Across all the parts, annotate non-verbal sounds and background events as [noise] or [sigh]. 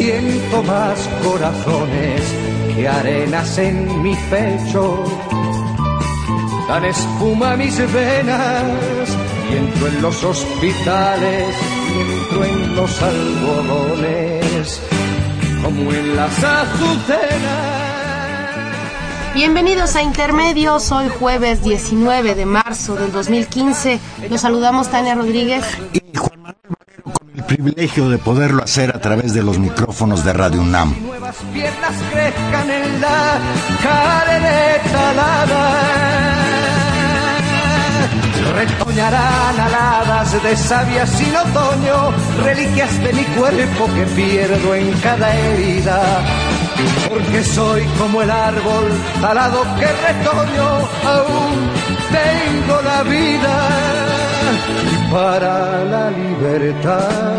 Siento más corazones que arenas en mi pecho. Dan espuma mis venas y entro en los hospitales y entro en los algodones como en las azucenas. Bienvenidos a Intermedios, hoy jueves 19 de marzo del 2015. Los saludamos Tania Rodríguez privilegio de poderlo hacer a través de los micrófonos de Radio UNAM. Nuevas piernas crezcan en la. Retoñarán aladas de savia sin otoño, reliquias de mi cuerpo que pierdo en cada herida. Porque soy como el árbol talado que retoño, aún tengo la vida para la libertad.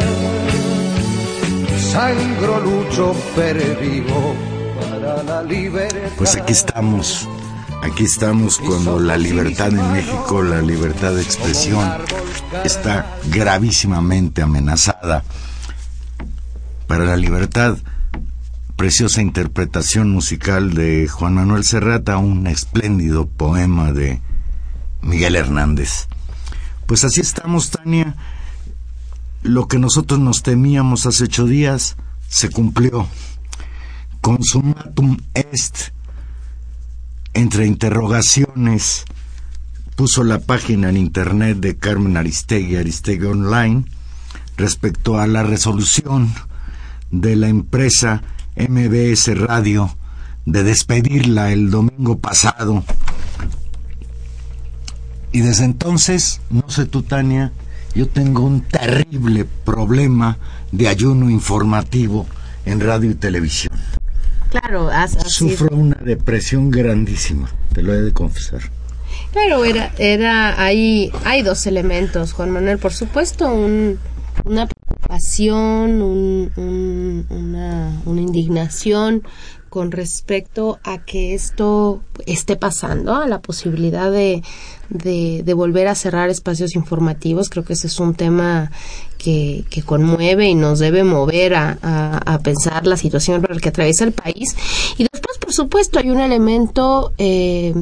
Sangro, lucho, pervivo para la libertad. Pues aquí estamos. Aquí estamos cuando la libertad en México, la libertad de expresión, está gravísimamente amenazada. Para la libertad, preciosa interpretación musical de Juan Manuel Serrata, un espléndido poema de Miguel Hernández. Pues así estamos, Tania. Lo que nosotros nos temíamos hace ocho días se cumplió. Consumatum est. Entre interrogaciones, puso la página en internet de Carmen Aristegui, Aristegui Online, respecto a la resolución de la empresa MBS Radio de despedirla el domingo pasado y desde entonces, no sé tú, Tania, yo tengo un terrible problema de ayuno informativo en radio y televisión. Claro, sufro una depresión grandísima, te lo he de confesar. Claro, era, era, hay, hay dos elementos, Juan Manuel, por supuesto, un, una preocupación, un, una, una indignación con respecto a que esto esté pasando, a la posibilidad de, de, volver a cerrar espacios informativos. Creo que ese es un tema que, conmueve y nos debe mover a, a, pensar la situación por la que atraviesa el país. Y después, por supuesto, hay un elemento eh,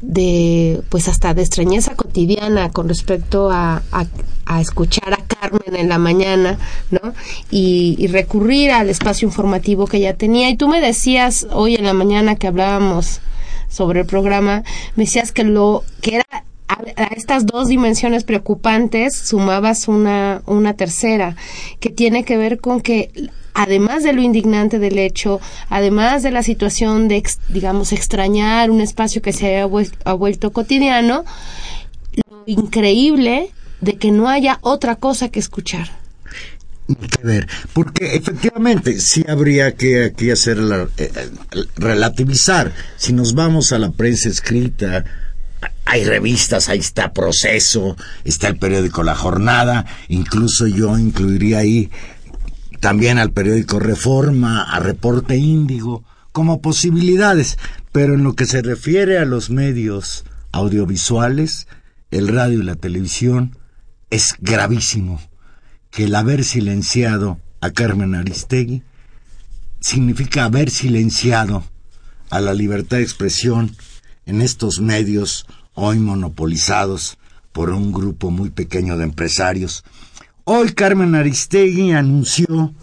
de, pues hasta de extrañeza cotidiana con respecto a, a, escuchar a Carmen en la mañana, ¿no? Y, y, recurrir al espacio informativo que ella tenía. Y tú me decías hoy en la mañana que hablábamos sobre el programa, me decías que lo que era a, estas dos dimensiones preocupantes sumabas una, una tercera, que tiene que ver con que además de lo indignante del hecho, además de la situación de, digamos, extrañar un espacio que se ha vuelto cotidiano, lo increíble de que no haya otra cosa que escuchar que ver, porque efectivamente sí habría que aquí hacer la, eh, relativizar. Si nos vamos a la prensa escrita, hay revistas, ahí está Proceso, está el periódico La Jornada, incluso yo incluiría ahí también al periódico Reforma, a Reporte Índigo, como posibilidades, pero en lo que se refiere a los medios audiovisuales, el radio y la televisión, es gravísimo que el haber silenciado a Carmen Aristegui significa haber silenciado a la libertad de expresión en estos medios hoy monopolizados por un grupo muy pequeño de empresarios Hoy Carmen Aristegui anunció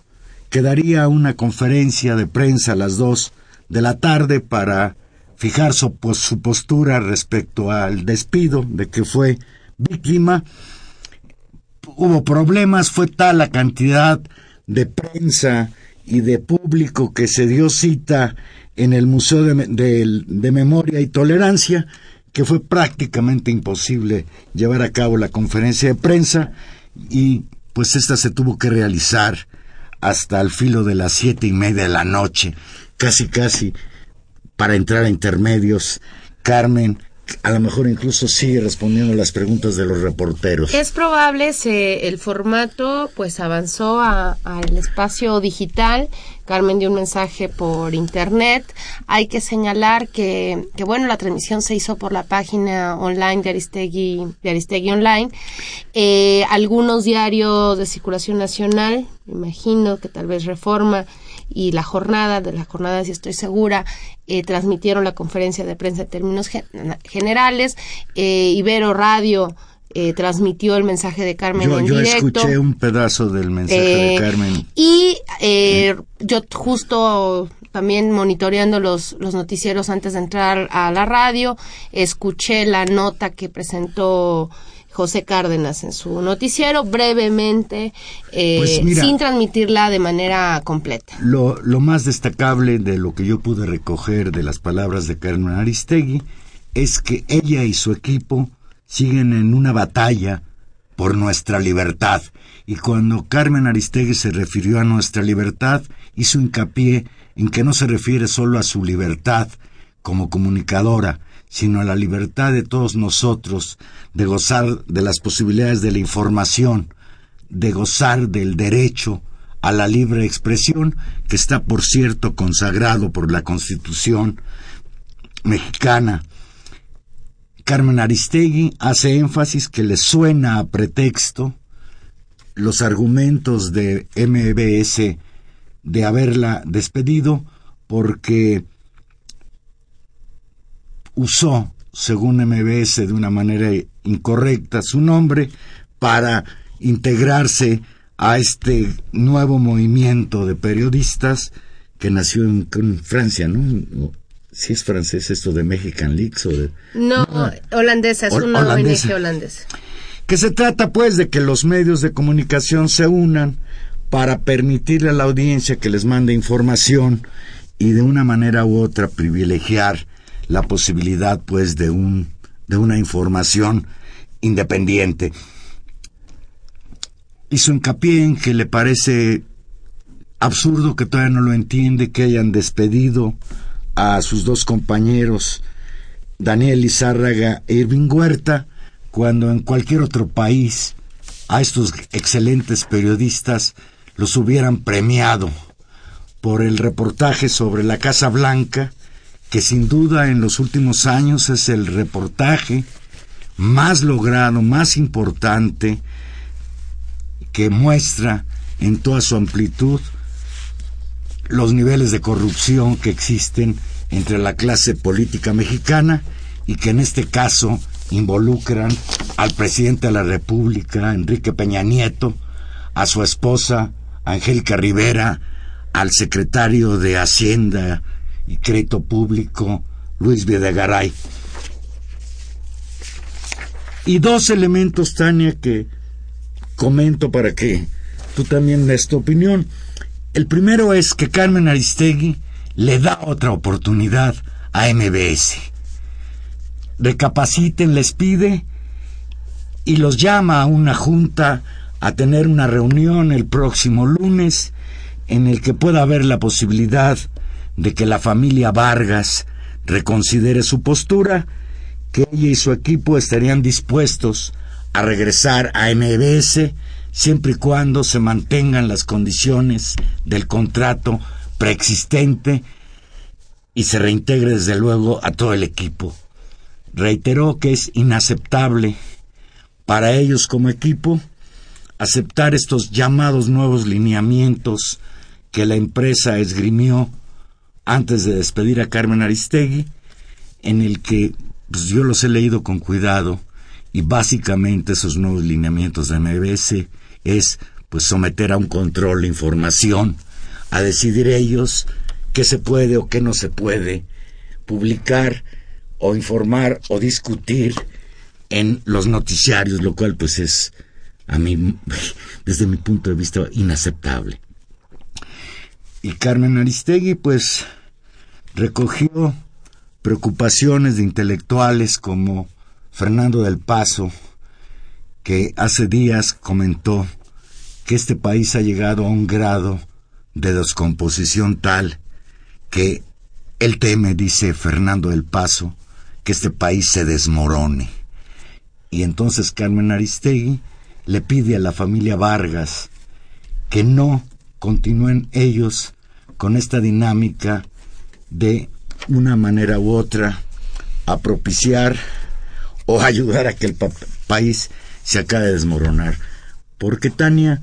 que daría una conferencia de prensa a las dos de la tarde para fijar su, su postura respecto al despido de que fue víctima. Hubo problemas, fue tal la cantidad de prensa y de público que se dio cita en el Museo de, Memoria y Tolerancia, que fue prácticamente imposible llevar a cabo la conferencia de prensa y pues esta se tuvo que realizar hasta el filo de las siete y media de la noche, casi casi para entrar a intermedios. Carmen, a lo mejor incluso sigue respondiendo las preguntas de los reporteros. Es probable, se, el formato pues avanzó al espacio digital. Carmen dio un mensaje por internet. Hay que señalar que, que, bueno, la transmisión se hizo por la página online de Aristegui, de Aristegui Online. Eh, algunos diarios de circulación nacional, imagino que tal vez Reforma, y la jornada, de las jornadas, si estoy segura, eh, transmitieron la conferencia de prensa en términos generales. Eh, Ibero Radio eh, transmitió el mensaje de Carmen yo, en yo directo. escuché un pedazo del mensaje de Carmen. Y yo justo también monitoreando los, los noticieros antes de entrar a la radio, escuché la nota que presentó José Cárdenas en su noticiero brevemente, eh, pues sin transmitirla de manera completa. Lo, lo más destacable de lo que yo pude recoger de las palabras de Carmen Aristegui es que ella y su equipo siguen en una batalla por nuestra libertad. Y cuando Carmen Aristegui se refirió a nuestra libertad, hizo hincapié en que no se refiere solo a su libertad como comunicadora, sino a la libertad de todos nosotros de gozar de las posibilidades de la información, de gozar del derecho a la libre expresión, que está, por cierto, consagrado por la Constitución mexicana. Carmen Aristegui hace énfasis que le suena a pretexto los argumentos de MBS de haberla despedido porque usó, según MBS, de una manera incorrecta su nombre para integrarse a este nuevo movimiento de periodistas que nació en, Francia, ¿no? Si es francés esto de Mexican Leaks o de... No, holandesa, es una ONG holandesa. Que se trata pues de que los medios de comunicación se unan para permitirle a la audiencia que les mande información y de una manera u otra privilegiar la posibilidad pues de un de una información independiente. Hizo hincapié en que le parece absurdo que todavía no lo entiende que hayan despedido a sus dos compañeros Daniel Izárraga e Irving Huerta cuando en cualquier otro país a estos excelentes periodistas los hubieran premiado por el reportaje sobre la Casa Blanca que sin duda en los últimos años es el reportaje más logrado, más importante, que muestra en toda su amplitud los niveles de corrupción que existen entre la clase política mexicana y que en este caso involucran al presidente de la República, Enrique Peña Nieto, a su esposa, Angélica Rivera, al secretario de Hacienda, y Crédito Público Luis Videgaray. Y dos elementos, Tania, que comento para que tú también des tu opinión. El primero es que Carmen Aristegui le da otra oportunidad a MBS. Recapaciten, les pide y los llama a una junta a tener una reunión el próximo lunes en el que pueda haber la posibilidad de que la familia Vargas reconsidere su postura, que ella y su equipo estarían dispuestos a regresar a MBS siempre y cuando se mantengan las condiciones del contrato preexistente y se reintegre desde luego a todo el equipo. Reiteró que es inaceptable para ellos como equipo aceptar estos llamados nuevos lineamientos que la empresa esgrimió antes de despedir a Carmen Aristegui, en el que pues, yo los he leído con cuidado y básicamente esos nuevos lineamientos de MBS es pues someter a un control la información, a decidir ellos qué se puede o qué no se puede publicar o informar o discutir en los noticiarios, lo cual pues es a mí, [laughs] desde mi punto de vista, inaceptable. Y Carmen Aristegui pues recogió preocupaciones de intelectuales como Fernando del Paso, que hace días comentó que este país ha llegado a un grado de descomposición tal que él teme, dice Fernando del Paso, que este país se desmorone. Y entonces Carmen Aristegui le pide a la familia Vargas que no continúen ellos con esta dinámica de una manera u otra a propiciar o ayudar a que el país se acabe de desmoronar. Porque Tania,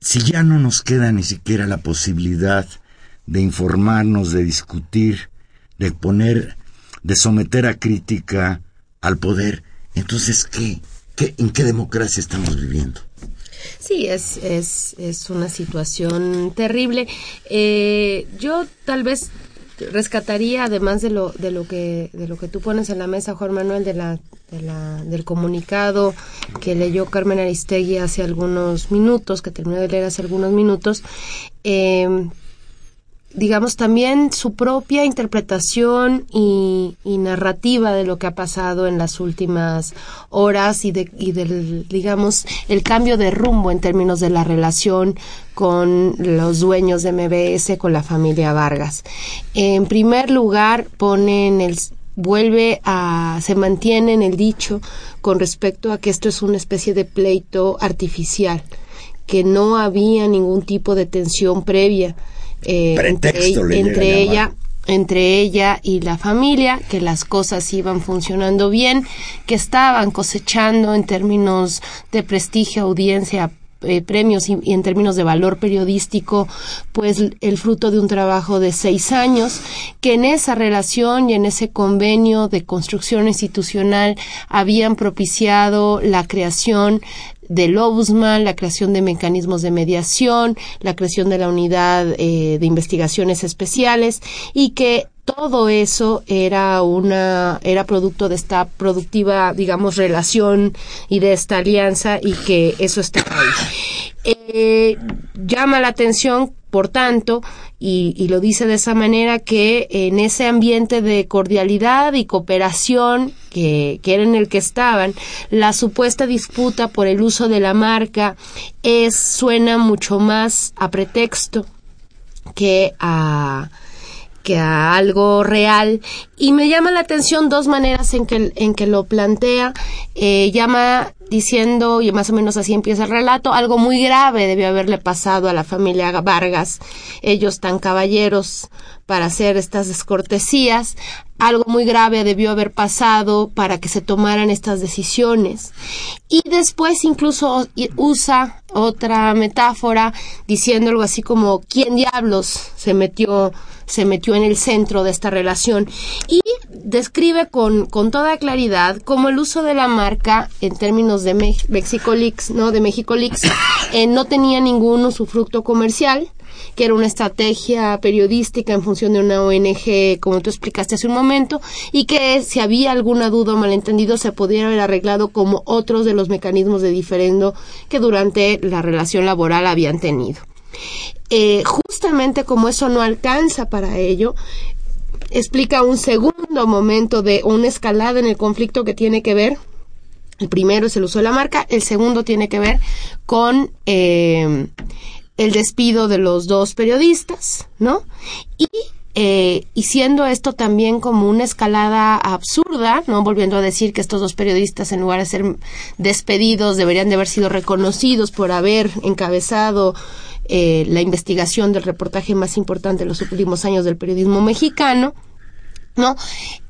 si ya no nos queda ni siquiera la posibilidad de informarnos, de discutir, de poner, de someter a crítica al poder, entonces, ¿qué? ¿Qué ¿En qué democracia estamos viviendo? Sí, es, es, es una situación terrible. Eh, yo tal vez rescataría, además de lo, de lo que, de lo que tú pones en la mesa, Juan Manuel, de la, de la, del comunicado que leyó Carmen Aristegui hace algunos minutos, que terminó de leer hace algunos minutos, eh, digamos, también su propia interpretación y, narrativa de lo que ha pasado en las últimas horas y, de, y del, digamos, el cambio de rumbo en términos de la relación con los dueños de MBS, con la familia Vargas. En primer lugar, ponen el vuelve a se mantiene en el dicho con respecto a que esto es una especie de pleito artificial que no había ningún tipo de tensión previa eh, entre, ella entre ella y la familia, que las cosas iban funcionando bien, que estaban cosechando en términos de prestigio, audiencia, eh, premios y, en términos de valor periodístico, pues el fruto de un trabajo de seis años, que en esa relación y en ese convenio de construcción institucional habían propiciado la creación del Ombudsman, la creación de mecanismos de mediación, la creación de la unidad eh, de investigaciones especiales y que todo eso era una era producto de esta productiva digamos relación y de esta alianza y que eso está ahí. Eh, llama la atención por tanto, y, lo dice de esa manera, que en ese ambiente de cordialidad y cooperación que, que, era en el que estaban, la supuesta disputa por el uso de la marca es, suena mucho más a pretexto que a que a algo real y me llama la atención dos maneras en que, en que lo plantea. Eh, llama diciendo, y más o menos así empieza el relato, algo muy grave debió haberle pasado a la familia Vargas, ellos tan caballeros para hacer estas descortesías, algo muy grave debió haber pasado para que se tomaran estas decisiones. Y después incluso usa otra metáfora diciendo algo así como, ¿quién diablos se metió se metió en el centro de esta relación y describe con, con toda claridad cómo el uso de la marca en términos de Mexico Leaks, ¿no? De México eh, no tenía ningún usufructo comercial, que era una estrategia periodística en función de una ONG, como tú explicaste hace un momento, y que si había alguna duda o malentendido se pudiera haber arreglado como otros de los mecanismos de diferendo que durante la relación laboral habían tenido. Eh, justamente como eso no alcanza para ello, explica un segundo momento de una escalada en el conflicto que tiene que ver el primero es el uso de la marca, el segundo tiene que ver con eh, el despido de los dos periodistas, ¿no? Y, eh, y siendo esto también como una escalada absurda, ¿no? Volviendo a decir que estos dos periodistas, en lugar de ser despedidos, deberían de haber sido reconocidos por haber encabezado eh, la investigación del reportaje más importante de los últimos años del periodismo mexicano, ¿no?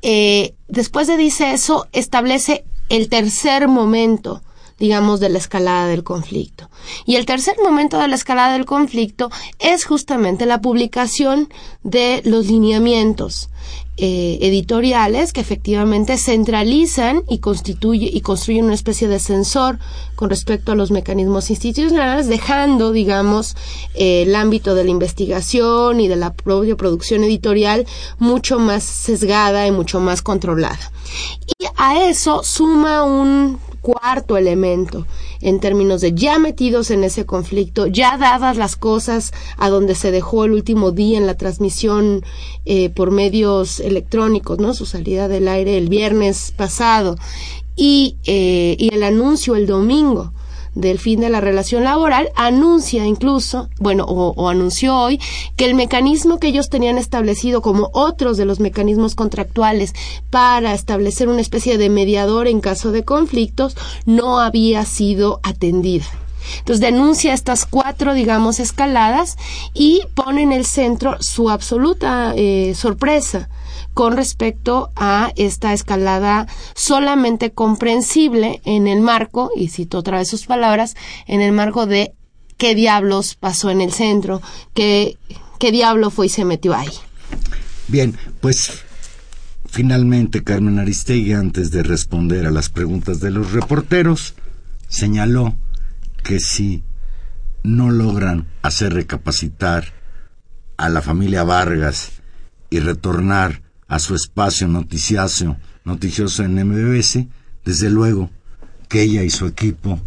Eh, después de dice eso, establece el tercer momento digamos, de la escalada del conflicto. Y el tercer momento de la escalada del conflicto es justamente la publicación de los lineamientos eh, editoriales que efectivamente centralizan y constituye y construyen una especie de sensor con respecto a los mecanismos institucionales, dejando, digamos, eh, el ámbito de la investigación y de la propia producción editorial mucho más sesgada y mucho más controlada. Y a eso suma un cuarto elemento. En términos de ya metidos en ese conflicto, ya dadas las cosas a donde se dejó el último día en la transmisión eh, por medios electrónicos, ¿no? Su salida del aire el viernes pasado. Y, eh, y el anuncio el domingo del fin de la relación laboral, anuncia incluso, bueno, o, anunció hoy, que el mecanismo que ellos tenían establecido como otros de los mecanismos contractuales para establecer una especie de mediador en caso de conflictos no había sido atendida. Entonces denuncia estas cuatro, digamos, escaladas y pone en el centro su absoluta eh, sorpresa con respecto a esta escalada solamente comprensible en el marco, y cito otra vez sus palabras, en el marco de qué diablos pasó en el centro, qué, qué diablo fue y se metió ahí. Bien, pues finalmente Carmen Aristegui, antes de responder a las preguntas de los reporteros, señaló que si no logran hacer recapacitar a la familia Vargas y retornar a su espacio noticioso, noticioso en MBS, desde luego que ella y su equipo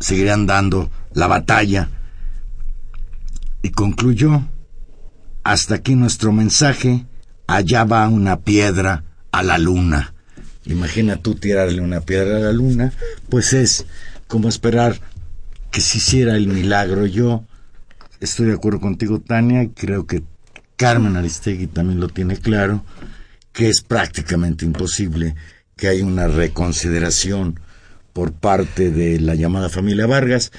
seguirán dando la batalla. Y concluyó, hasta aquí nuestro mensaje, allá va una piedra a la luna. Imagina tú tirarle una piedra a la luna, pues es como esperar que se hiciera el milagro. Yo estoy de acuerdo contigo, Tania, creo que Carmen Aristegui también lo tiene claro, que es prácticamente imposible que haya una reconsideración por parte de la llamada familia Vargas.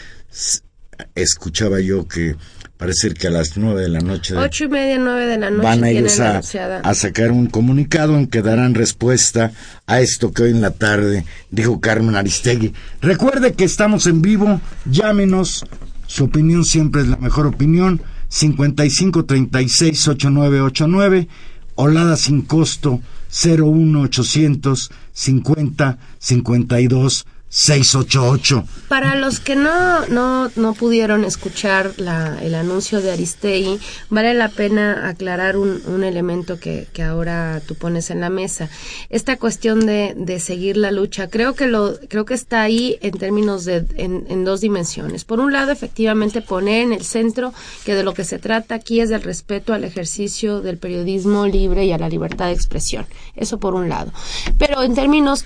Escuchaba yo que parece que a las nueve de la noche. Ocho y media, nueve de la noche. Van a ellos a, a, sacar un comunicado en que darán respuesta a esto que hoy en la tarde dijo Carmen Aristegui. Recuerde que estamos en vivo, llámenos, su opinión siempre es la mejor opinión. 5536-8989, Olada sin costo 01800 50 52 688. Para los que no, no, no pudieron escuchar la, el anuncio de Aristegui, vale la pena aclarar un, un elemento que, que, ahora tú pones en la mesa. Esta cuestión de, de, seguir la lucha, creo que, lo, creo que está ahí en términos de, en, en dos dimensiones. Por un lado, efectivamente, poner en el centro que de lo que se trata aquí es del respeto al ejercicio del periodismo libre y a la libertad de expresión. Eso por un lado. Pero en términos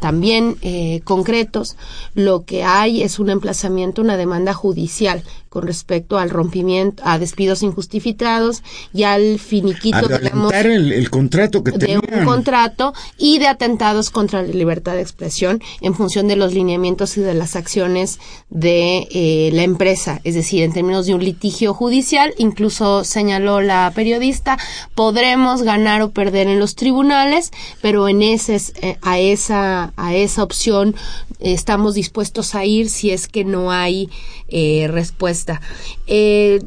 también eh, concretos, lo que hay es un emplazamiento, una demanda judicial con respecto al rompimiento, a despidos injustificados y al finiquito, digamos, el, contrato que de un contrato y de atentados contra la libertad de expresión en función de los lineamientos y de las acciones de eh, la empresa, es decir, en términos de un litigio judicial, incluso señaló la periodista, podremos ganar o perder en los tribunales, pero en ese eh, a esa a esa opción estamos dispuestos a ir si es que no hay eh, Eh,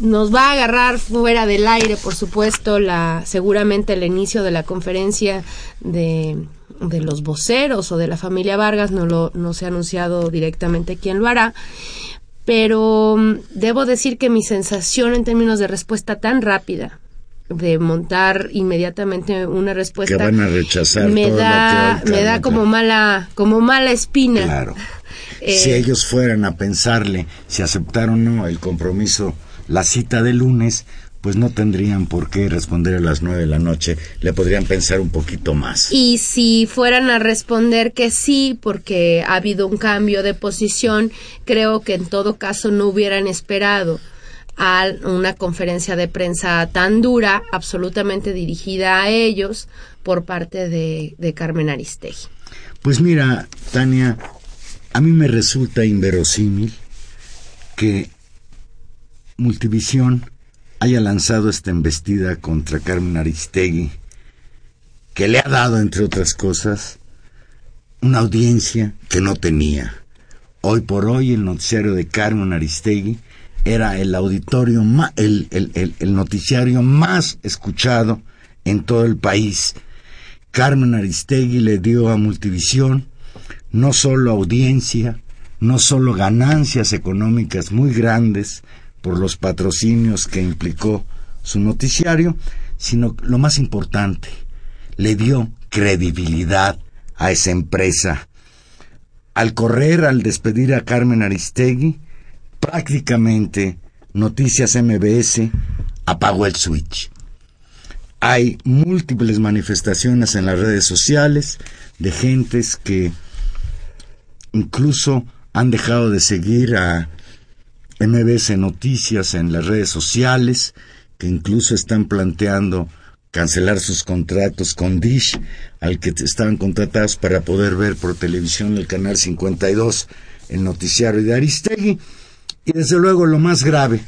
nos va a agarrar fuera del aire, por supuesto, la seguramente el inicio de la conferencia de, de los voceros o de la familia Vargas, no, lo, no se ha anunciado directamente quién lo hará, pero mm, debo decir que mi sensación en términos de respuesta tan rápida de montar inmediatamente una respuesta que van a rechazar me da me da como mala como mala espina. Claro eh, si ellos fueran a pensarle si aceptaron o no el compromiso la cita de lunes pues no tendrían por qué responder a las nueve de la noche, le podrían pensar un poquito más. Y si fueran a responder que sí, porque ha habido un cambio de posición, creo que en todo caso no hubieran esperado a una conferencia de prensa tan dura, absolutamente dirigida a ellos por parte de, de Carmen Aristegui. Pues mira, Tania, a mí me resulta inverosímil que Multivisión haya lanzado esta embestida contra Carmen Aristegui, que le ha dado, entre otras cosas, una audiencia que no tenía. Hoy por hoy el noticiario de Carmen Aristegui era el auditorio el, el, noticiario más escuchado en todo el país. Carmen Aristegui le dio a Multivisión no solo audiencia, no solo ganancias económicas muy grandes por los patrocinios que implicó su noticiario, sino lo más importante, le dio credibilidad a esa empresa. Al correr, al despedir a Carmen Aristegui, prácticamente Noticias MBS apagó el switch. Hay múltiples manifestaciones en las redes sociales de gentes que incluso han dejado de seguir a MBS Noticias en las redes sociales, que incluso están planteando cancelar sus contratos con Dish, al que estaban contratados para poder ver por televisión el canal 52, el noticiario de Aristegui. Y desde luego lo más grave,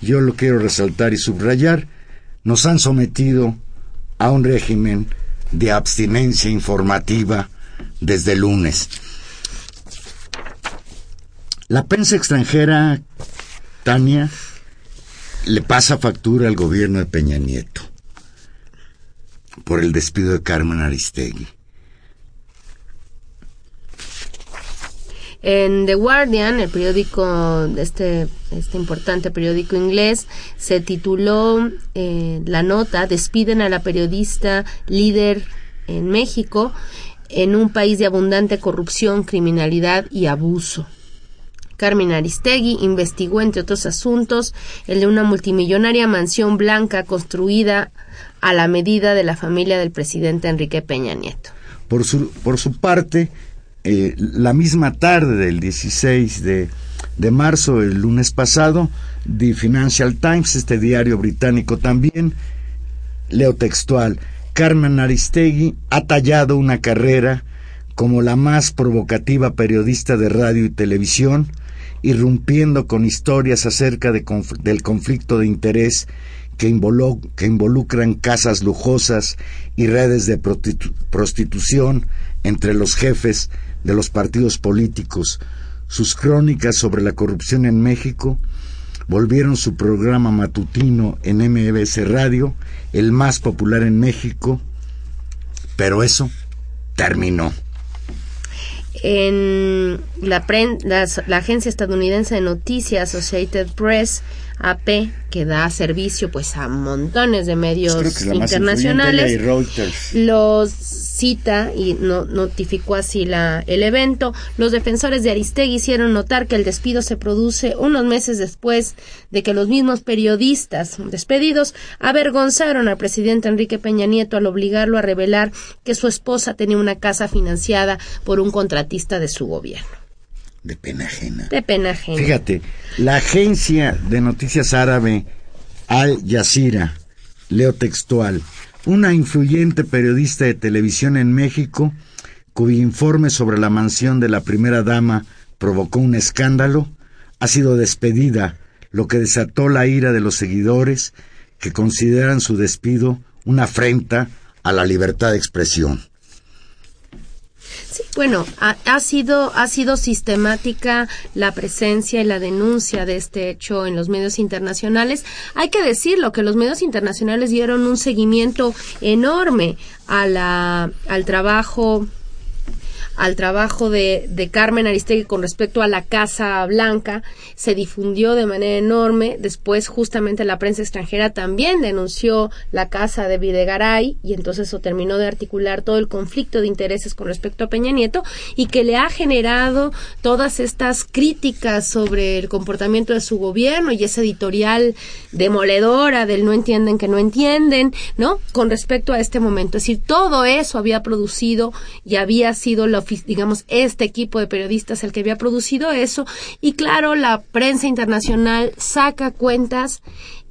yo lo quiero resaltar y subrayar, nos han sometido a un régimen de abstinencia informativa desde el lunes. La prensa extranjera, Tania, le pasa factura al gobierno de Peña Nieto por el despido de Carmen Aristegui. En The Guardian, el periódico, este, este importante periódico inglés, se tituló eh, la nota, despiden a la periodista líder en México en un país de abundante corrupción, criminalidad y abuso. Carmen Aristegui investigó, entre otros asuntos, el de una multimillonaria mansión blanca construida a la medida de la familia del presidente Enrique Peña Nieto. Por su, por su parte, eh, la misma tarde del 16 de, de marzo, el lunes pasado, The Financial Times, este diario británico también, leo textual, Carmen Aristegui ha tallado una carrera como la más provocativa periodista de radio y televisión, irrumpiendo con historias acerca de del conflicto de interés que, involucran casas lujosas y redes de prostitución entre los jefes de los partidos políticos. Sus crónicas sobre la corrupción en México volvieron su programa matutino en MBS Radio, el más popular en México, pero eso terminó. En la, la agencia estadounidense de noticias Associated Press AP, que da servicio pues a montones de medios pues internacionales, los cita y no, notificó así la, el evento. Los defensores de Aristegui hicieron notar que el despido se produce unos meses después de que los mismos periodistas despedidos avergonzaron al presidente Enrique Peña Nieto al obligarlo a revelar que su esposa tenía una casa financiada por un contratista de su gobierno. De pena ajena. De pena ajena. Fíjate, la agencia de noticias árabe Al Jazeera, leo textual, una influyente periodista de televisión en México, cuyo informe sobre la mansión de la primera dama provocó un escándalo, ha sido despedida, lo que desató la ira de los seguidores que consideran su despido una afrenta a la libertad de expresión. Bueno, ha, sido, ha sido sistemática la presencia y la denuncia de este hecho en los medios internacionales. Hay que decirlo que los medios internacionales dieron un seguimiento enorme a la, al trabajo al trabajo de, Carmen Aristegui con respecto a la Casa Blanca se difundió de manera enorme. Después, justamente la prensa extranjera también denunció la casa de Videgaray y entonces eso terminó de articular todo el conflicto de intereses con respecto a Peña Nieto y que le ha generado todas estas críticas sobre el comportamiento de su gobierno y esa editorial demoledora del no entienden que no entienden, ¿no? Con respecto a este momento. Es decir, todo eso había producido y había sido la digamos, este equipo de periodistas el que había producido eso. Y claro, la prensa internacional saca cuentas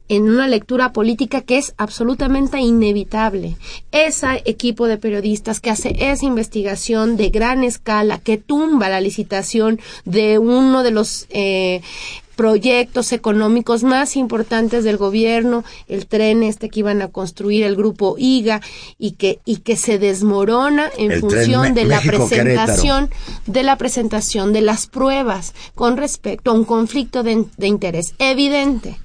en una lectura política que es absolutamente inevitable. Ese equipo de periodistas que hace esa investigación de gran escala, que tumba la licitación de uno de los eh, proyectos económicos más importantes del gobierno, el tren este que iban a construir el grupo IGA y que y que se desmorona en función de la presentación de la presentación de las pruebas con respecto a un conflicto de, interés evidente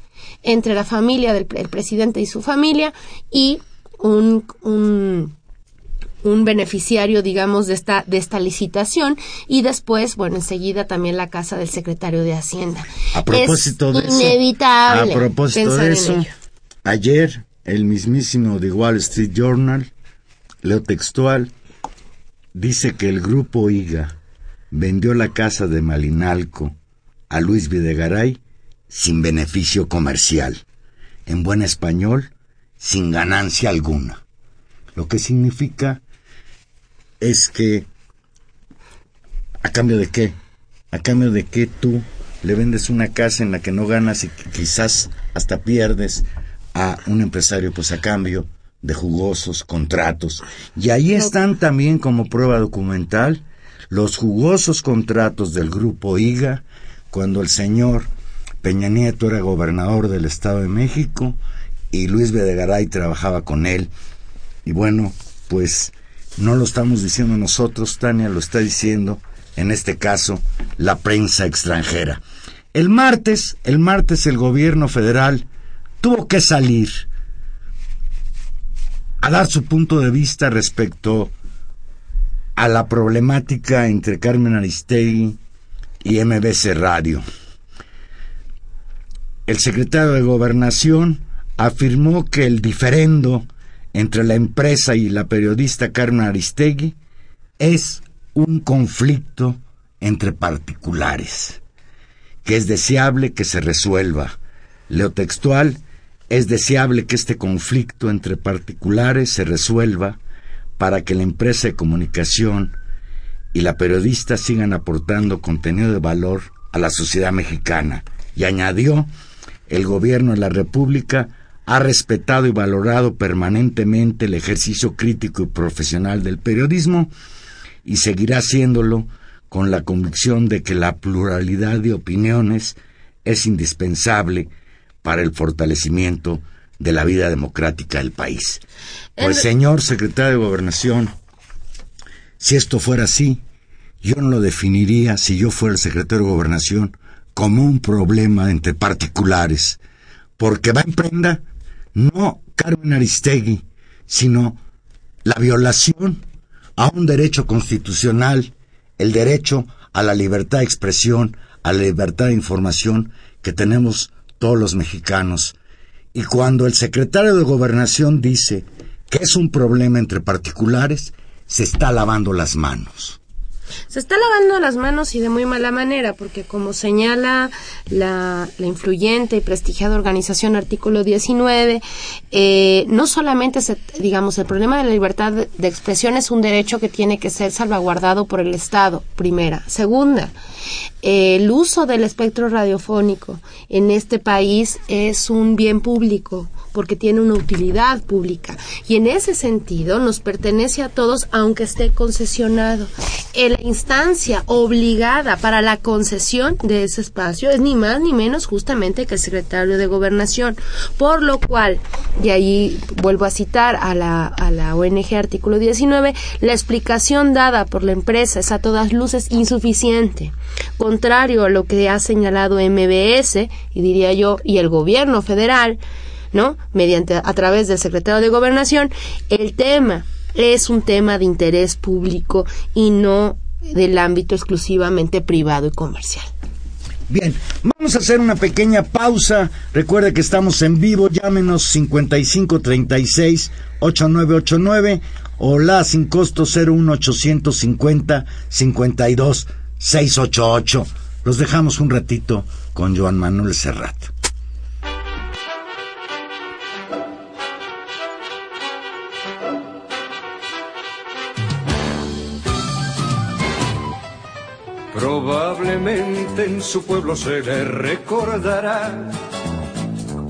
entre la familia del presidente y su familia y un, un un beneficiario, digamos, de esta, de esta licitación y después, bueno, enseguida también la casa del secretario de Hacienda. A propósito de inevitable eso, a propósito de eso, ayer el mismísimo The Wall Street Journal, leo textual, dice que el grupo IGA vendió la casa de Malinalco a Luis Videgaray sin beneficio comercial. En buen español, sin ganancia alguna. Lo que significa es que, ¿a cambio de qué? ¿A cambio de que tú le vendes una casa en la que no ganas y quizás hasta pierdes a un empresario, pues a cambio de jugosos contratos? Y ahí están también como prueba documental los jugosos contratos del grupo IGA cuando el señor Peña Nieto era gobernador del Estado de México y Luis Bedegaray trabajaba con él. Y bueno, pues no lo estamos diciendo nosotros, Tania lo está diciendo, en este caso, la prensa extranjera. El martes, el martes el gobierno federal tuvo que salir a dar su punto de vista respecto a la problemática entre Carmen Aristegui y MBC Radio. El secretario de Gobernación afirmó que el diferendo entre la empresa y la periodista Carmen Aristegui es un conflicto entre particulares, que es deseable que se resuelva. Leo textual, es deseable que este conflicto entre particulares se resuelva para que la empresa de comunicación y la periodista sigan aportando contenido de valor a la sociedad mexicana. Y añadió, el gobierno de la República ha respetado y valorado permanentemente el ejercicio crítico y profesional del periodismo y seguirá haciéndolo con la convicción de que la pluralidad de opiniones es indispensable para el fortalecimiento de la vida democrática del país. Pues señor secretario de Gobernación, si esto fuera así, yo no lo definiría, si yo fuera el secretario de Gobernación, como un problema entre particulares, porque va en prenda no Carmen Aristegui, sino la violación a un derecho constitucional, el derecho a la libertad de expresión, a la libertad de información que tenemos todos los mexicanos. Y cuando el secretario de Gobernación dice que es un problema entre particulares, se está lavando las manos. Se está lavando las manos y de muy mala manera, porque como señala la, influyente y prestigiada organización artículo 19, eh, no solamente, se, digamos, el problema de la libertad de expresión es un derecho que tiene que ser salvaguardado por el Estado, primera. Segunda, el uso del espectro radiofónico en este país es un bien público porque tiene una utilidad pública. Y en ese sentido nos pertenece a todos aunque esté concesionado. La instancia obligada para la concesión de ese espacio es ni más ni menos justamente que el secretario de Gobernación, por lo cual, de ahí vuelvo a citar a la, a la ONG artículo 19, la explicación dada por la empresa es a todas luces insuficiente, contrario a lo que ha señalado MBS y diría yo y el gobierno federal, ¿no? Mediante a través del secretario de Gobernación, el tema es un tema de interés público y no del ámbito exclusivamente privado y comercial. Bien, vamos a hacer una pequeña pausa. Recuerde que estamos en vivo, llámenos 5536 8989 o la sin costo 01850 52 688. Los dejamos un ratito con Joan Manuel Serrat. Probablemente en su pueblo se le recordará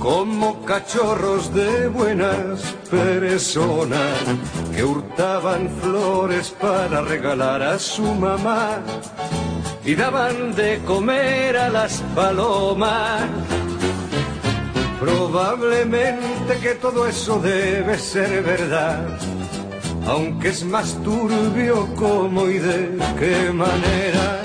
como cachorros de buenas personas que hurtaban flores para regalar a su mamá y daban de comer a las palomas. Probablemente que todo eso debe ser verdad, aunque es más turbio cómo y de qué manera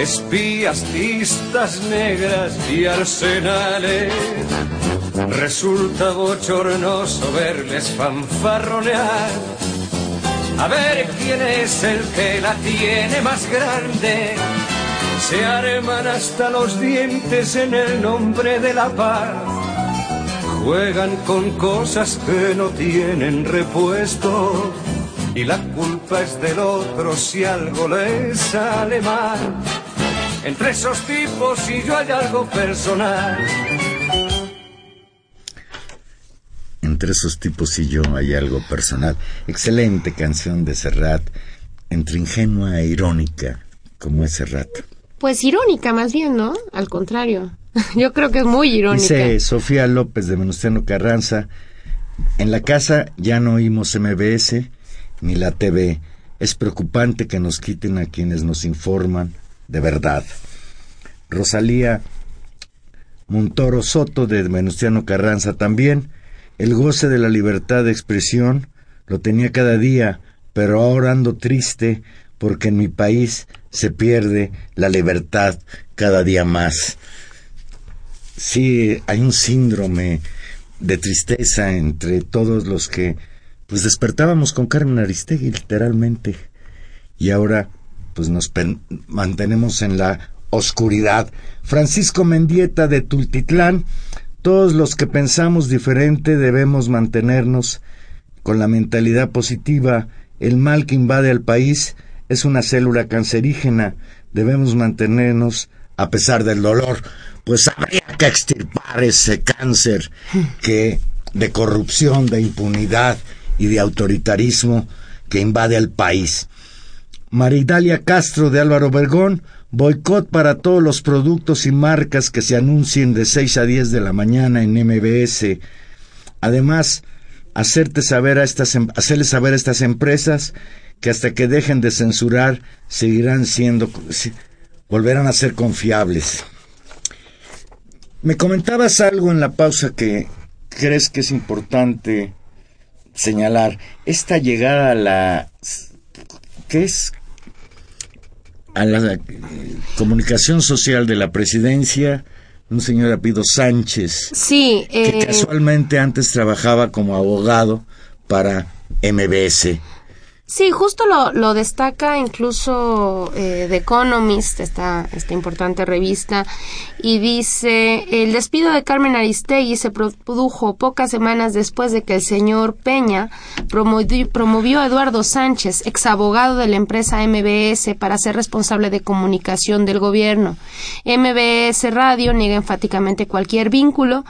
espías, listas negras y arsenales. Resulta bochornoso verles fanfarronear. A ver quién es el que la tiene más grande. Se arman hasta los dientes en el nombre de la paz. Juegan con cosas que no tienen repuesto. Y la culpa es del otro si algo les sale mal entre esos tipos y yo hay algo personal. Entre esos tipos y yo hay algo personal. Excelente canción de Serrat, entre ingenua e irónica, como es Serrat. Pues irónica más bien, ¿no? Al contrario. [laughs] Yo creo que es muy irónica. Dice Sofía López de Venustiano Carranza, en la casa ya no oímos MBS ni la TV. Es preocupante que nos quiten a quienes nos informan, de verdad. Rosalía Montoro Soto de Venustiano Carranza también. El goce de la libertad de expresión lo tenía cada día, pero ahora ando triste porque en mi país se pierde la libertad cada día más. Sí, hay un síndrome de tristeza entre todos los que pues despertábamos con Carmen Aristegui literalmente y ahora pues nos mantenemos en la oscuridad. Francisco Mendieta de Tultitlán, todos los que pensamos diferente debemos mantenernos con la mentalidad positiva. El mal que invade al país es una célula cancerígena. Debemos mantenernos a pesar del dolor. Pues habría que extirpar ese cáncer que de corrupción, de impunidad y de autoritarismo que invade al país. Maridalia Castro de Álvaro Vergón, boicot para todos los productos y marcas que se anuncien de 6 a 10 de la mañana en MBS. Además, hacerte saber a estas, em, hacerles saber a estas empresas que hasta que dejen de censurar seguirán siendo, volverán a ser confiables. Me comentabas algo en la pausa que crees que es importante señalar. Esta llegada a la... ¿Qué es? A la comunicación social de la presidencia un señor apellido Sánchez, sí, que eh, casualmente antes trabajaba como abogado para MBS. Sí, justo lo, lo destaca incluso eh, The Economist, esta, esta importante revista, y dice, el despido de Carmen Aristegui se produjo pocas semanas después de que el señor Peña promovió, a Eduardo Sánchez, ex abogado de la empresa MBS, para ser responsable de comunicación del gobierno. MBS Radio niega enfáticamente cualquier vínculo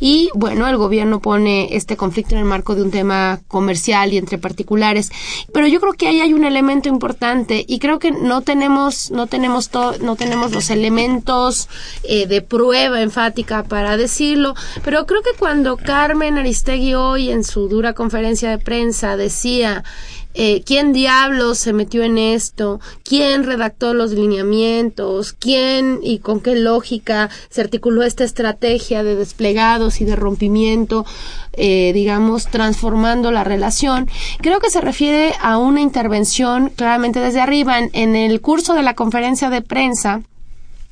y, bueno, el gobierno pone este conflicto en el marco de un tema comercial y entre particulares, pero yo creo que ahí hay un elemento importante y creo que no tenemos no tenemos no tenemos los elementos eh, de prueba enfática para decirlo pero creo que cuando Carmen Aristegui hoy en su dura conferencia de prensa decía eh, quién diablos se metió en esto, quién redactó los lineamientos, quién y con qué lógica se articuló esta estrategia de desplegados y de rompimiento, eh, digamos, transformando la relación. Creo que se refiere a una intervención claramente desde arriba. En, el curso de la conferencia de prensa,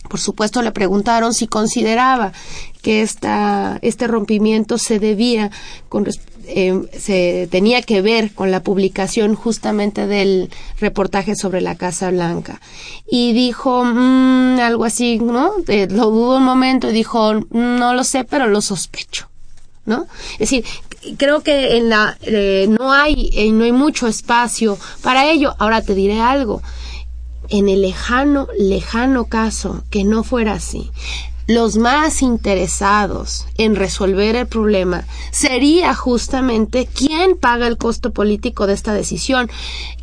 por supuesto, le preguntaron si consideraba que esta, este rompimiento se debía con, eh, se tenía que ver con la publicación justamente del reportaje sobre la Casa Blanca. Y dijo mm, algo así, ¿no? Eh, lo dudó un momento y dijo, no lo sé, pero lo sospecho. ¿No? Es decir, creo que en la eh, no hay no hay mucho espacio para ello. Ahora te diré algo. En el lejano lejano caso que no fuera así, los más interesados en resolver el problema sería justamente quién paga el costo político de esta decisión,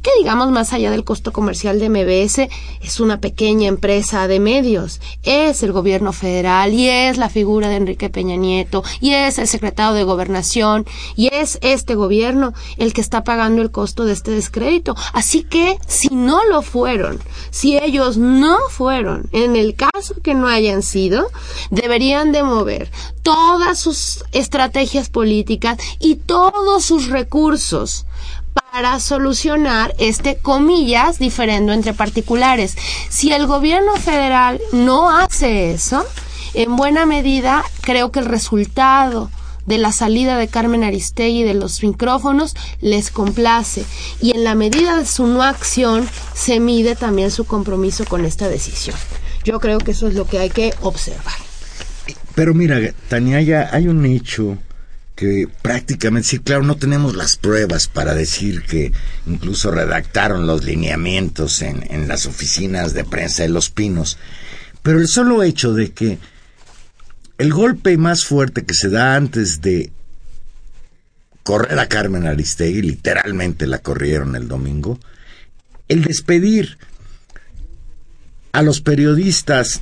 que digamos más allá del costo comercial de MBS, es una pequeña empresa de medios, es el gobierno federal y es la figura de Enrique Peña Nieto y es el secretario de gobernación y es este gobierno el que está pagando el costo de este descrédito. Así que si no lo fueron, si ellos no fueron, en el caso que no hayan sido, deberían de mover todas sus estrategias políticas y todos sus recursos para solucionar este comillas diferendo entre particulares. Si el gobierno federal no hace eso, en buena medida creo que el resultado de la salida de Carmen Aristegui de los micrófonos les complace y en la medida de su no acción se mide también su compromiso con esta decisión. Yo creo que eso es lo que hay que observar. Pero mira, Tania, hay un hecho que prácticamente, sí, claro, no tenemos las pruebas para decir que incluso redactaron los lineamientos en, en las oficinas de prensa de Los Pinos, pero el solo hecho de que el golpe más fuerte que se da antes de correr a Carmen Aristegui, literalmente la corrieron el domingo, el despedir a los periodistas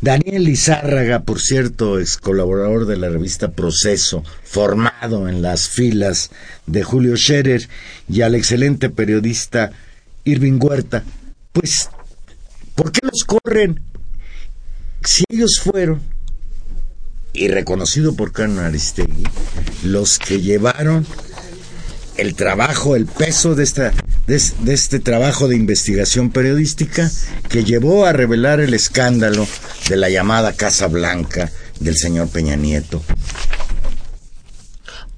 Daniel Lizárraga, por cierto, es colaborador de la revista Proceso, formado en las filas de Julio Scherer, y al excelente periodista Irving Huerta. Pues, ¿por qué los corren? Si ellos fueron, y reconocido por Carmen Aristegui, los que llevaron el trabajo, el peso de, esta, de, este trabajo de investigación periodística que llevó a revelar el escándalo de la llamada Casa Blanca del señor Peña Nieto.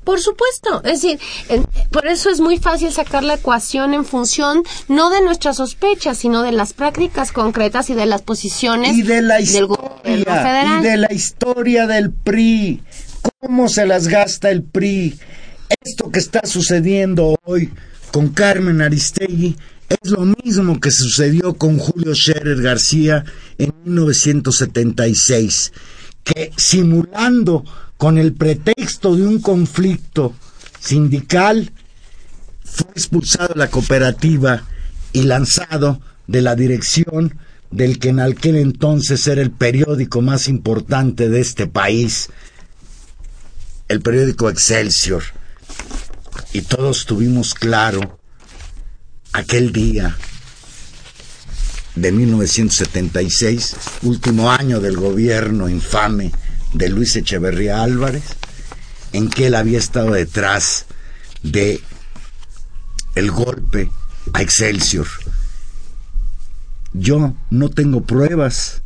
Por supuesto, es decir, por eso es muy fácil sacar la ecuación en función no de nuestras sospechas, sino de las prácticas concretas y de las posiciones y de la historia, Y de la historia del PRI, cómo se las gasta el PRI, esto que está sucediendo hoy con Carmen Aristegui es lo mismo que sucedió con Julio Scherer García en 1976, que simulando con el pretexto de un conflicto sindical, fue expulsado de la cooperativa y lanzado de la dirección del que en aquel entonces era el periódico más importante de este país, el periódico Excelsior y todos tuvimos claro aquel día de 1976, último año del gobierno infame de Luis Echeverría Álvarez, en que él había estado detrás de el golpe a Excelsior. Yo no tengo pruebas,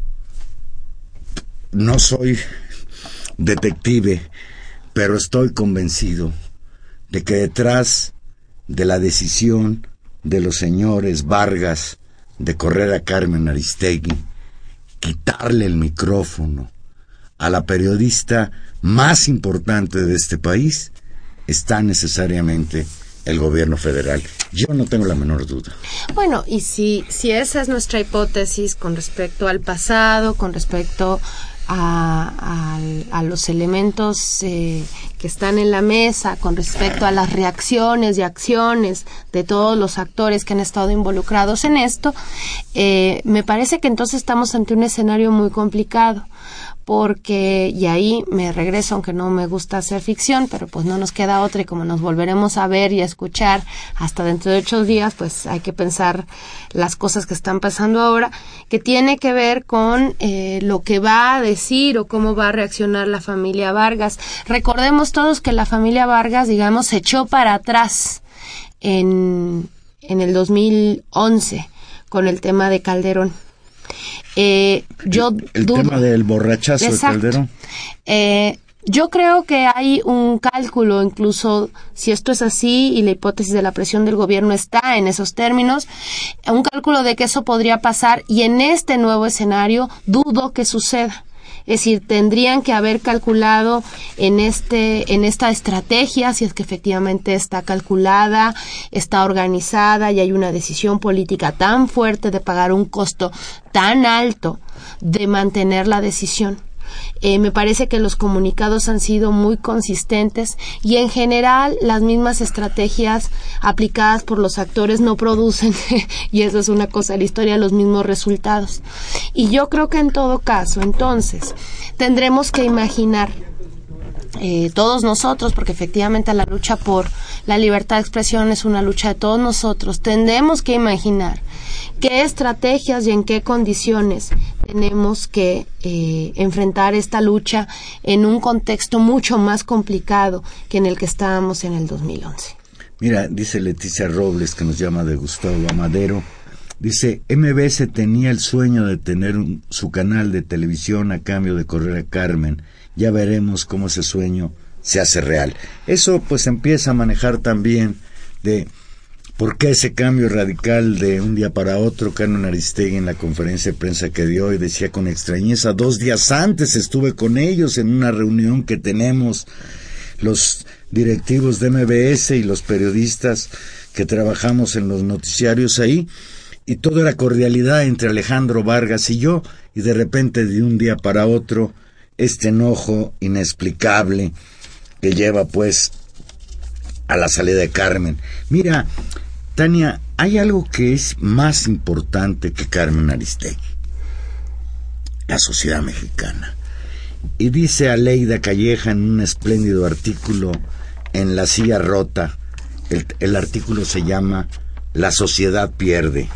no soy detective, pero estoy convencido de que detrás de la decisión de los señores Vargas de correr a Carmen Aristegui, quitarle el micrófono a la periodista más importante de este país, está necesariamente el gobierno federal. Yo no tengo la menor duda. Bueno, y si, si esa es nuestra hipótesis con respecto al pasado, con respecto a, a, los elementos eh, que están en la mesa con respecto a las reacciones y acciones de todos los actores que han estado involucrados en esto, eh, me parece que entonces estamos ante un escenario muy complicado porque, y ahí me regreso, aunque no me gusta hacer ficción, pero pues no nos queda otra y como nos volveremos a ver y a escuchar hasta dentro de ocho días, pues hay que pensar las cosas que están pasando ahora, que tiene que ver con eh, lo que va a decir o cómo va a reaccionar la familia Vargas. Recordemos todos que la familia Vargas, digamos, se echó para atrás en, en el 2011 con el tema de Calderón eh, yo el, tema del borrachazo de Calderón. Eh, yo creo que hay un cálculo, incluso si esto es así y la hipótesis de la presión del gobierno está en esos términos, un cálculo de que eso podría pasar y en este nuevo escenario dudo que suceda. Es decir, tendrían que haber calculado en este, en esta estrategia, si es que efectivamente está calculada, está organizada y hay una decisión política tan fuerte de pagar un costo tan alto de mantener la decisión. Eh, me parece que los comunicados han sido muy consistentes y en general las mismas estrategias aplicadas por los actores no producen, [laughs] y eso es una cosa de la historia, los mismos resultados. Y yo creo que en todo caso, entonces, tendremos que imaginar eh, todos nosotros, porque efectivamente la lucha por la libertad de expresión es una lucha de todos nosotros, tendremos que imaginar qué estrategias y en qué condiciones tenemos que eh, enfrentar esta lucha en un contexto mucho más complicado que en el que estábamos en el 2011. Mira, dice Leticia Robles, que nos llama de Gustavo Amadero, dice, MBS tenía el sueño de tener su canal de televisión a cambio de correr a Carmen. Ya veremos cómo ese sueño se hace real. Eso pues empieza a manejar también de ¿Por qué ese cambio radical de un día para otro? Carmen Aristegui en la conferencia de prensa que dio y decía con extrañeza, dos días antes estuve con ellos en una reunión que tenemos los directivos de MBS y los periodistas que trabajamos en los noticiarios ahí, y todo era cordialidad entre Alejandro Vargas y yo, y de repente de un día para otro, este enojo inexplicable que lleva pues a la salida de Carmen. Mira, Tania, hay algo que es más importante que Carmen Aristegui, la sociedad mexicana. Y dice Aleida Calleja en un espléndido artículo en La Silla Rota, el, artículo se llama La sociedad pierde.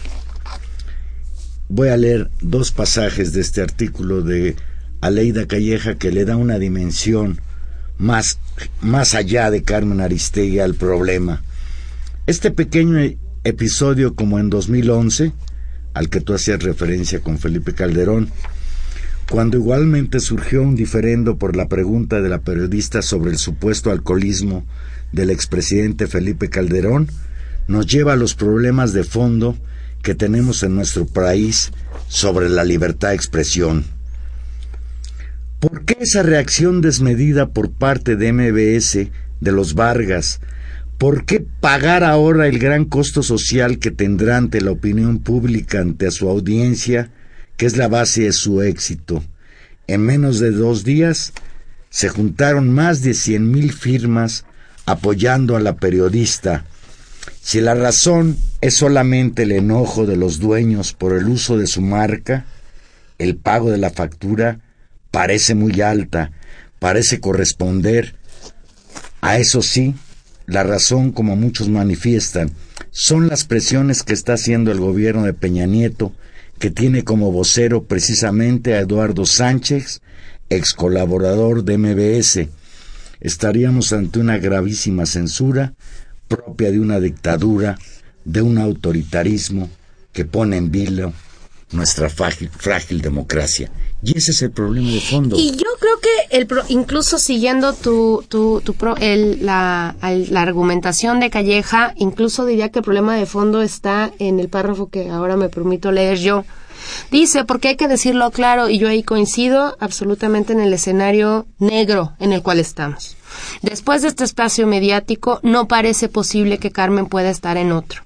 Voy a leer dos pasajes de este artículo de Aleida Calleja que le da una dimensión más, más allá de Carmen Aristegui al problema. Este pequeño episodio como en 2011, al que tú hacías referencia con Felipe Calderón, cuando igualmente surgió un diferendo por la pregunta de la periodista sobre el supuesto alcoholismo del expresidente Felipe Calderón, nos lleva a los problemas de fondo que tenemos en nuestro país sobre la libertad de expresión. ¿Por qué esa reacción desmedida por parte de MBS, de los Vargas, ¿Por qué pagar ahora el gran costo social que tendrá ante la opinión pública, ante su audiencia, que es la base de su éxito? En menos de dos días se juntaron más de cien mil firmas apoyando a la periodista. Si la razón es solamente el enojo de los dueños por el uso de su marca, el pago de la factura parece muy alta, parece corresponder a eso sí la razón, como muchos manifiestan, son las presiones que está haciendo el gobierno de Peña Nieto, que tiene como vocero precisamente a Eduardo Sánchez, ex colaborador de MBS. Estaríamos ante una gravísima censura propia de una dictadura, de un autoritarismo que pone en vilo nuestra frágil, democracia. Y ese es el problema de fondo. Y yo creo que el incluso siguiendo tu, tu, tu el, la, la, argumentación de Calleja, incluso diría que el problema de fondo está en el párrafo que ahora me permito leer yo. Dice, porque hay que decirlo claro, y yo ahí coincido absolutamente en el escenario negro en el cual estamos. Después de este espacio mediático, no parece posible que Carmen pueda estar en otro.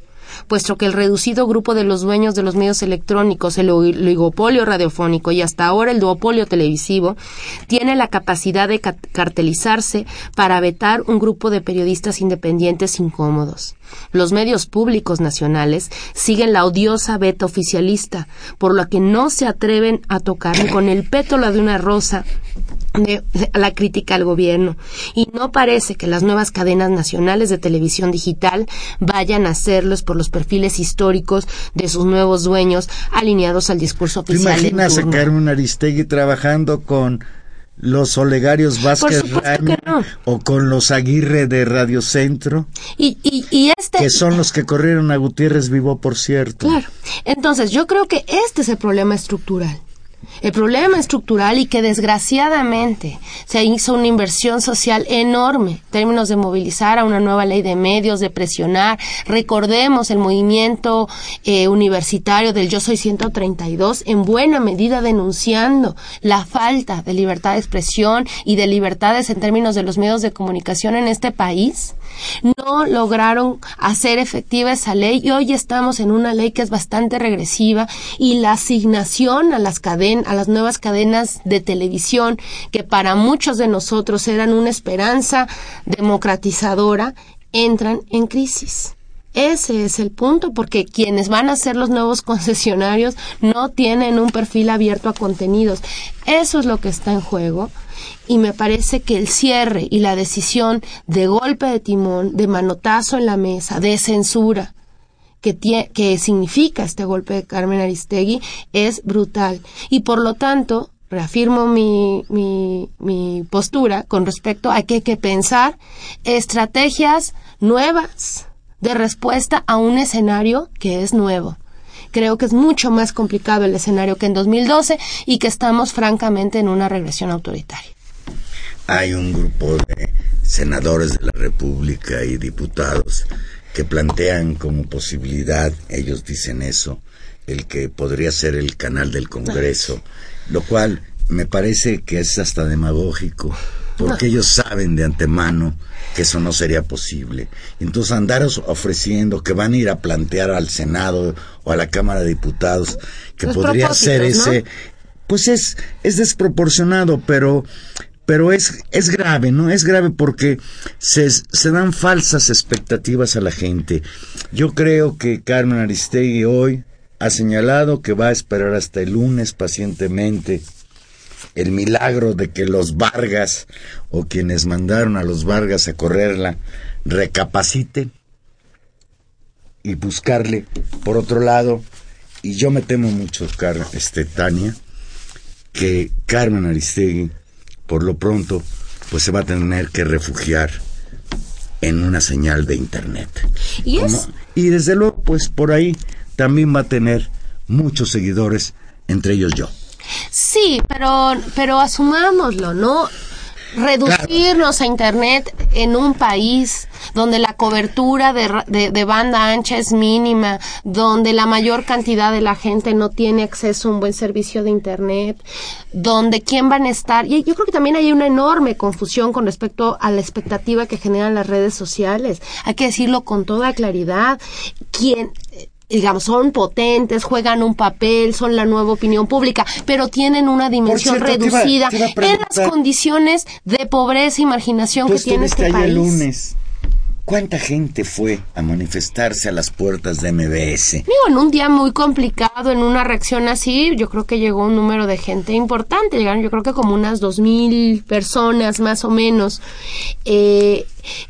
Puesto que el reducido grupo de los dueños de los medios electrónicos, el oligopolio radiofónico y hasta ahora el duopolio televisivo, tiene la capacidad de cartelizarse para vetar un grupo de periodistas independientes incómodos. Los medios públicos nacionales siguen la odiosa beta oficialista, por lo que no se atreven a tocar con el pétalo de una rosa de, la crítica al gobierno. Y no parece que las nuevas cadenas nacionales de televisión digital vayan a hacerlos por los perfiles históricos de sus nuevos dueños alineados al discurso oficial. ¿Te imaginas a Carmen Aristegui trabajando con los Olegarios Vázquez o con los Aguirre de Radio Centro? Y, y, y este... Que son los que corrieron a Gutiérrez Vivo, por cierto. Claro. Entonces, yo creo que este es el problema estructural el problema estructural y que desgraciadamente se hizo una inversión social enorme en términos de movilizar a una nueva ley de medios, de presionar. Recordemos el movimiento eh, universitario del Yo Soy 132 en buena medida denunciando la falta de libertad de expresión y de libertades en términos de los medios de comunicación en este país. No lograron hacer efectiva esa ley y hoy estamos en una ley que es bastante regresiva y la asignación a las cadenas a las nuevas cadenas de televisión que para muchos de nosotros eran una esperanza democratizadora, entran en crisis. Ese es el punto, porque quienes van a ser los nuevos [laughs] concesionarios no tienen un perfil abierto a contenidos. Eso es lo que está en juego. Y me parece que el cierre y la decisión de golpe de timón, de manotazo en la mesa, de censura, que, significa este golpe de Carmen Aristegui es brutal. Y por lo tanto, reafirmo mi, mi, mi postura con respecto a que hay que pensar estrategias nuevas de respuesta a un escenario que es nuevo. Creo que es mucho más complicado el escenario que en 2012 y que estamos francamente en una regresión autoritaria. Hay un grupo de senadores de la República y diputados que plantean como posibilidad, ellos dicen eso, el que podría ser el canal del Congreso, lo cual me parece que es hasta demagógico, porque ellos saben de antemano que eso no sería posible. Entonces andaros ofreciendo que van a ir a plantear al Senado o a la Cámara de Diputados que podría ser ese, pues es, es desproporcionado, pero pero es, es grave, ¿no? Es grave porque se, se dan falsas expectativas a la gente. Yo creo que Carmen Aristegui hoy ha señalado que va a esperar hasta el lunes pacientemente el milagro de que los Vargas o quienes mandaron a los Vargas a correrla recapaciten y buscarle por otro lado y yo me temo mucho Car este Tania que Carmen Aristegui por lo pronto, pues se va a tener que refugiar en una señal de internet. ¿Y, y desde luego, pues por ahí también va a tener muchos seguidores, entre ellos yo. Sí, pero, pero asumámoslo, ¿no? reducirnos a Internet en un país donde la cobertura de, de, banda ancha es mínima, donde la mayor cantidad de la gente no tiene acceso a un buen servicio de Internet, donde quién van a estar. Y yo creo que también hay una enorme confusión con respecto a la expectativa que generan las redes sociales. Hay que decirlo con toda claridad. ¿Quién, digamos, son potentes, juegan un papel, son la nueva opinión pública, pero tienen una dimensión reducida en las condiciones de pobreza y marginación que tiene este país. El lunes. ¿Cuánta gente fue a manifestarse a las puertas de MBS? Digo, en un día muy complicado, en una reacción así, yo creo que llegó un número de gente importante. Llegaron, yo creo que como unas dos mil personas más o menos. Eh,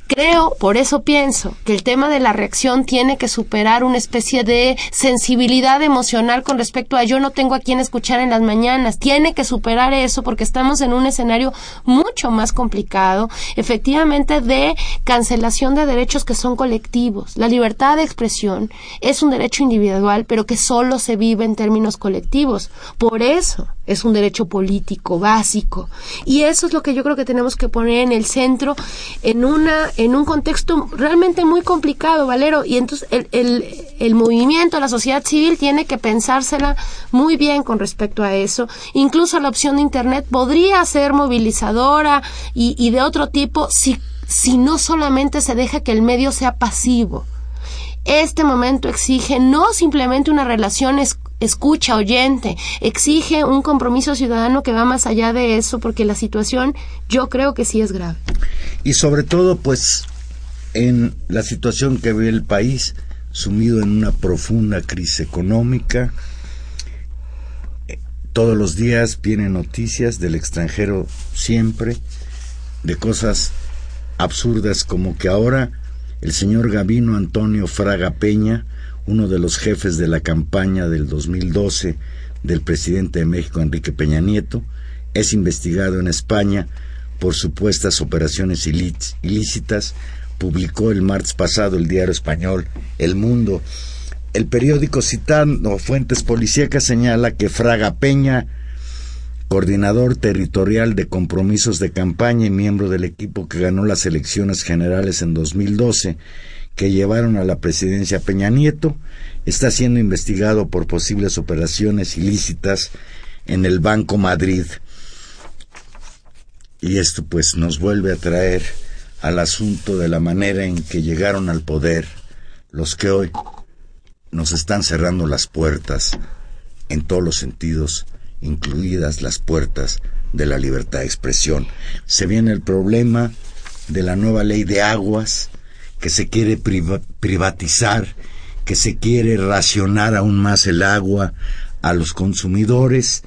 Creo, por eso pienso, que el tema de la reacción tiene que superar una especie de sensibilidad emocional con respecto a yo no tengo a quien escuchar en las mañanas. Tiene que superar eso porque estamos en un escenario mucho más complicado, efectivamente, de cancelación de derechos que son colectivos. La libertad de expresión es un derecho individual, pero que solo se vive en términos colectivos. Por eso es un derecho político básico. Y eso es lo que yo creo que tenemos que poner en el centro en una en un contexto realmente muy complicado, Valero, y entonces el, el, el movimiento, la sociedad civil tiene que pensársela muy bien con respecto a eso. Incluso la opción de Internet podría ser movilizadora y, y de otro tipo si, si no solamente se deja que el medio sea pasivo Este momento exige no simplemente una relación escucha oyente, exige un compromiso ciudadano que va más allá de eso, porque la situación yo creo que sí es grave. Y sobre todo, pues, en la situación que ve el país, sumido en una profunda crisis económica, todos los días vienen noticias del extranjero siempre, de cosas absurdas como que ahora el señor Gavino Antonio Fraga Peña, uno de los jefes de la campaña del 2012 del presidente de México Enrique Peña Nieto, es investigado en España por supuestas operaciones ilícitas, publicó el martes pasado el diario español El Mundo. El periódico citando fuentes policíacas señala que Fraga Peña coordinador territorial de compromisos de campaña y miembro del equipo que ganó las elecciones generales en 2012 que llevaron a la presidencia Peña Nieto, está siendo investigado por posibles operaciones ilícitas en el Banco Madrid. Y esto pues nos vuelve a traer al asunto de la manera en que llegaron al poder los que hoy nos están cerrando las puertas en todos los sentidos incluidas las puertas de la libertad de expresión. Se viene el problema de la nueva ley de aguas, que se quiere privatizar, que se quiere racionar aún más el agua a los consumidores.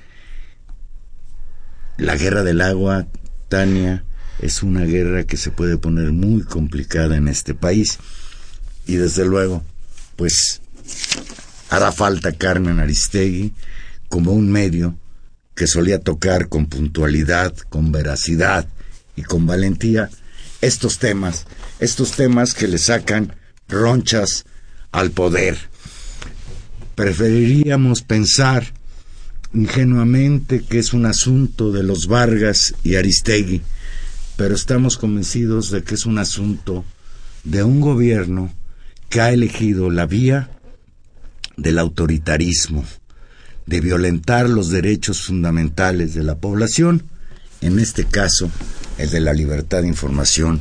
La guerra del agua, Tania, es una guerra que se puede poner muy complicada en este país. Y desde luego, pues hará falta Carmen Aristegui como un medio que solía tocar con puntualidad, con veracidad y con valentía estos temas, estos temas que le sacan ronchas al poder. Preferiríamos pensar ingenuamente que es un asunto de los Vargas y Aristegui, pero estamos convencidos de que es un asunto de un gobierno que ha elegido la vía del autoritarismo, de violentar los derechos fundamentales de la población, en este caso el de la libertad de información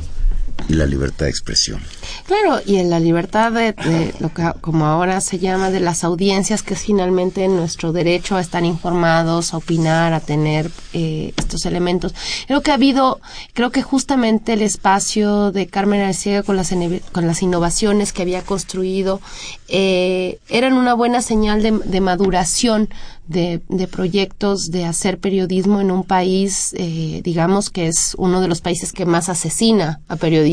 y la libertad de expresión. Claro, y en la libertad de, lo que como ahora se llama de las audiencias, que es finalmente nuestro derecho a estar informados, a opinar, a tener eh, estos elementos. Creo que ha habido, creo que justamente el espacio de Carmen Arcega con las, con las innovaciones que había construido eh, eran una buena señal de, maduración de, de, proyectos de hacer periodismo en un país, eh, digamos que es uno de los países que más asesina a periodistas.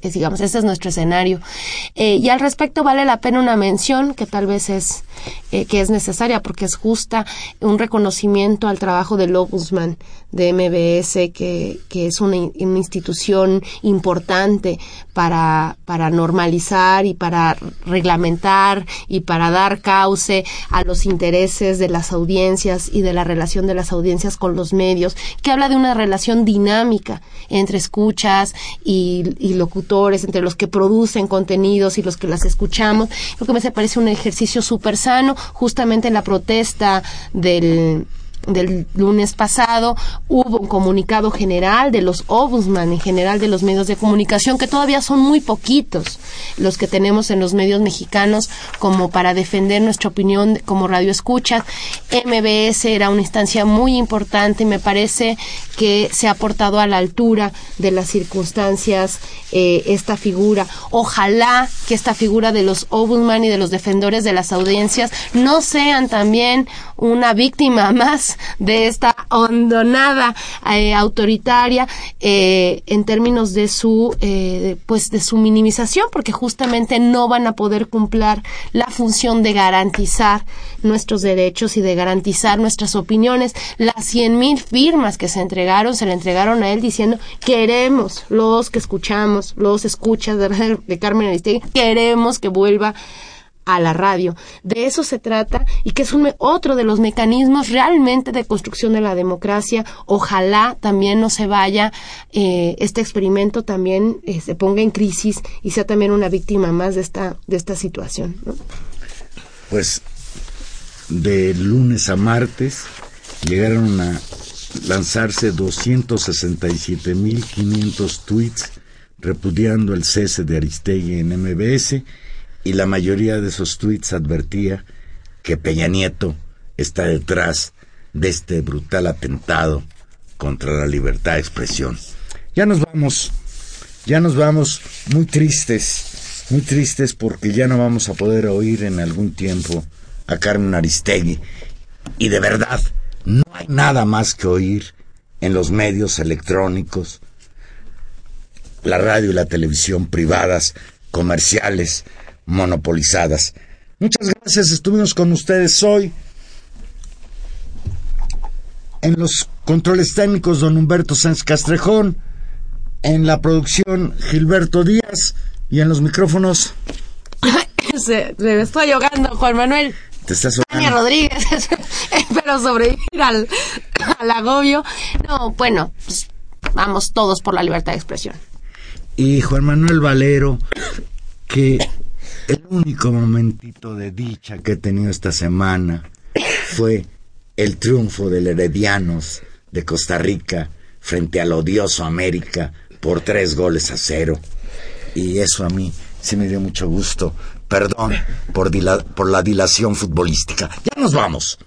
Es, digamos, ese es nuestro escenario. Eh, y al respecto vale la pena una mención que tal vez es eh, que es necesaria porque es justa un reconocimiento al trabajo del Ombudsman de MBS que, que es una, una institución importante para, para normalizar y para reglamentar y para dar cauce a los intereses de las audiencias y de la relación de las audiencias con los medios, que habla de una relación dinámica entre escuchas y, y locutores, entre los que producen contenidos y los que las escuchamos. Creo que me parece un ejercicio súper sano, justamente en la protesta del del lunes pasado hubo un comunicado general de los ombudsman en general de los medios de comunicación que todavía son muy poquitos los que tenemos en los medios mexicanos como para defender nuestra opinión como radio escucha. MBS era una instancia muy importante y me parece que se ha portado a la altura de las circunstancias eh, esta figura. Ojalá que esta figura de los ombudsman y de los defensores de las audiencias no sean también una víctima [laughs] más de esta hondonada eh, autoritaria eh, en términos de su eh, pues de su minimización porque justamente no van a poder cumplir la función de garantizar nuestros derechos y de garantizar nuestras opiniones. Las cien mil firmas que se entregaron se le entregaron a él diciendo queremos los que escuchamos los escuchas de, de Carmen Aristegui queremos que vuelva a la radio. De eso se trata y que es otro de los mecanismos realmente de construcción de la democracia. Ojalá también no se vaya eh, este experimento también eh, se ponga en crisis y sea también una víctima más de esta de esta situación. Pues de lunes a martes llegaron a lanzarse 267.500 tweets repudiando el cese de Aristegui en MBS y la mayoría de esos tweets advertía que Peña Nieto está detrás de este brutal atentado contra la libertad de expresión. Ya nos vamos, ya nos vamos muy tristes, muy tristes porque ya no vamos a poder oír en algún tiempo a Carmen Aristegui. Y de verdad, no hay nada más que oír en los medios electrónicos, la radio y la televisión privadas, comerciales, monopolizadas. Muchas gracias, estuvimos con ustedes hoy. En los controles técnicos, don Humberto Sánchez Castrejón. En la producción, Gilberto Díaz. Y en los micrófonos. [laughs] Se, me estoy ahogando, Juan Manuel. Te estás Tania Rodríguez. [laughs] Espero sobrevivir al, al agobio. No, bueno, pues, vamos todos por la libertad de expresión. Y Juan Manuel Valero, que el único momentito de dicha que he tenido esta semana fue el triunfo del Heredianos de Costa Rica frente al odioso América por tres goles a cero. Y eso a mí sí me dio mucho gusto. Perdón por, por la dilación futbolística. Ya nos vamos.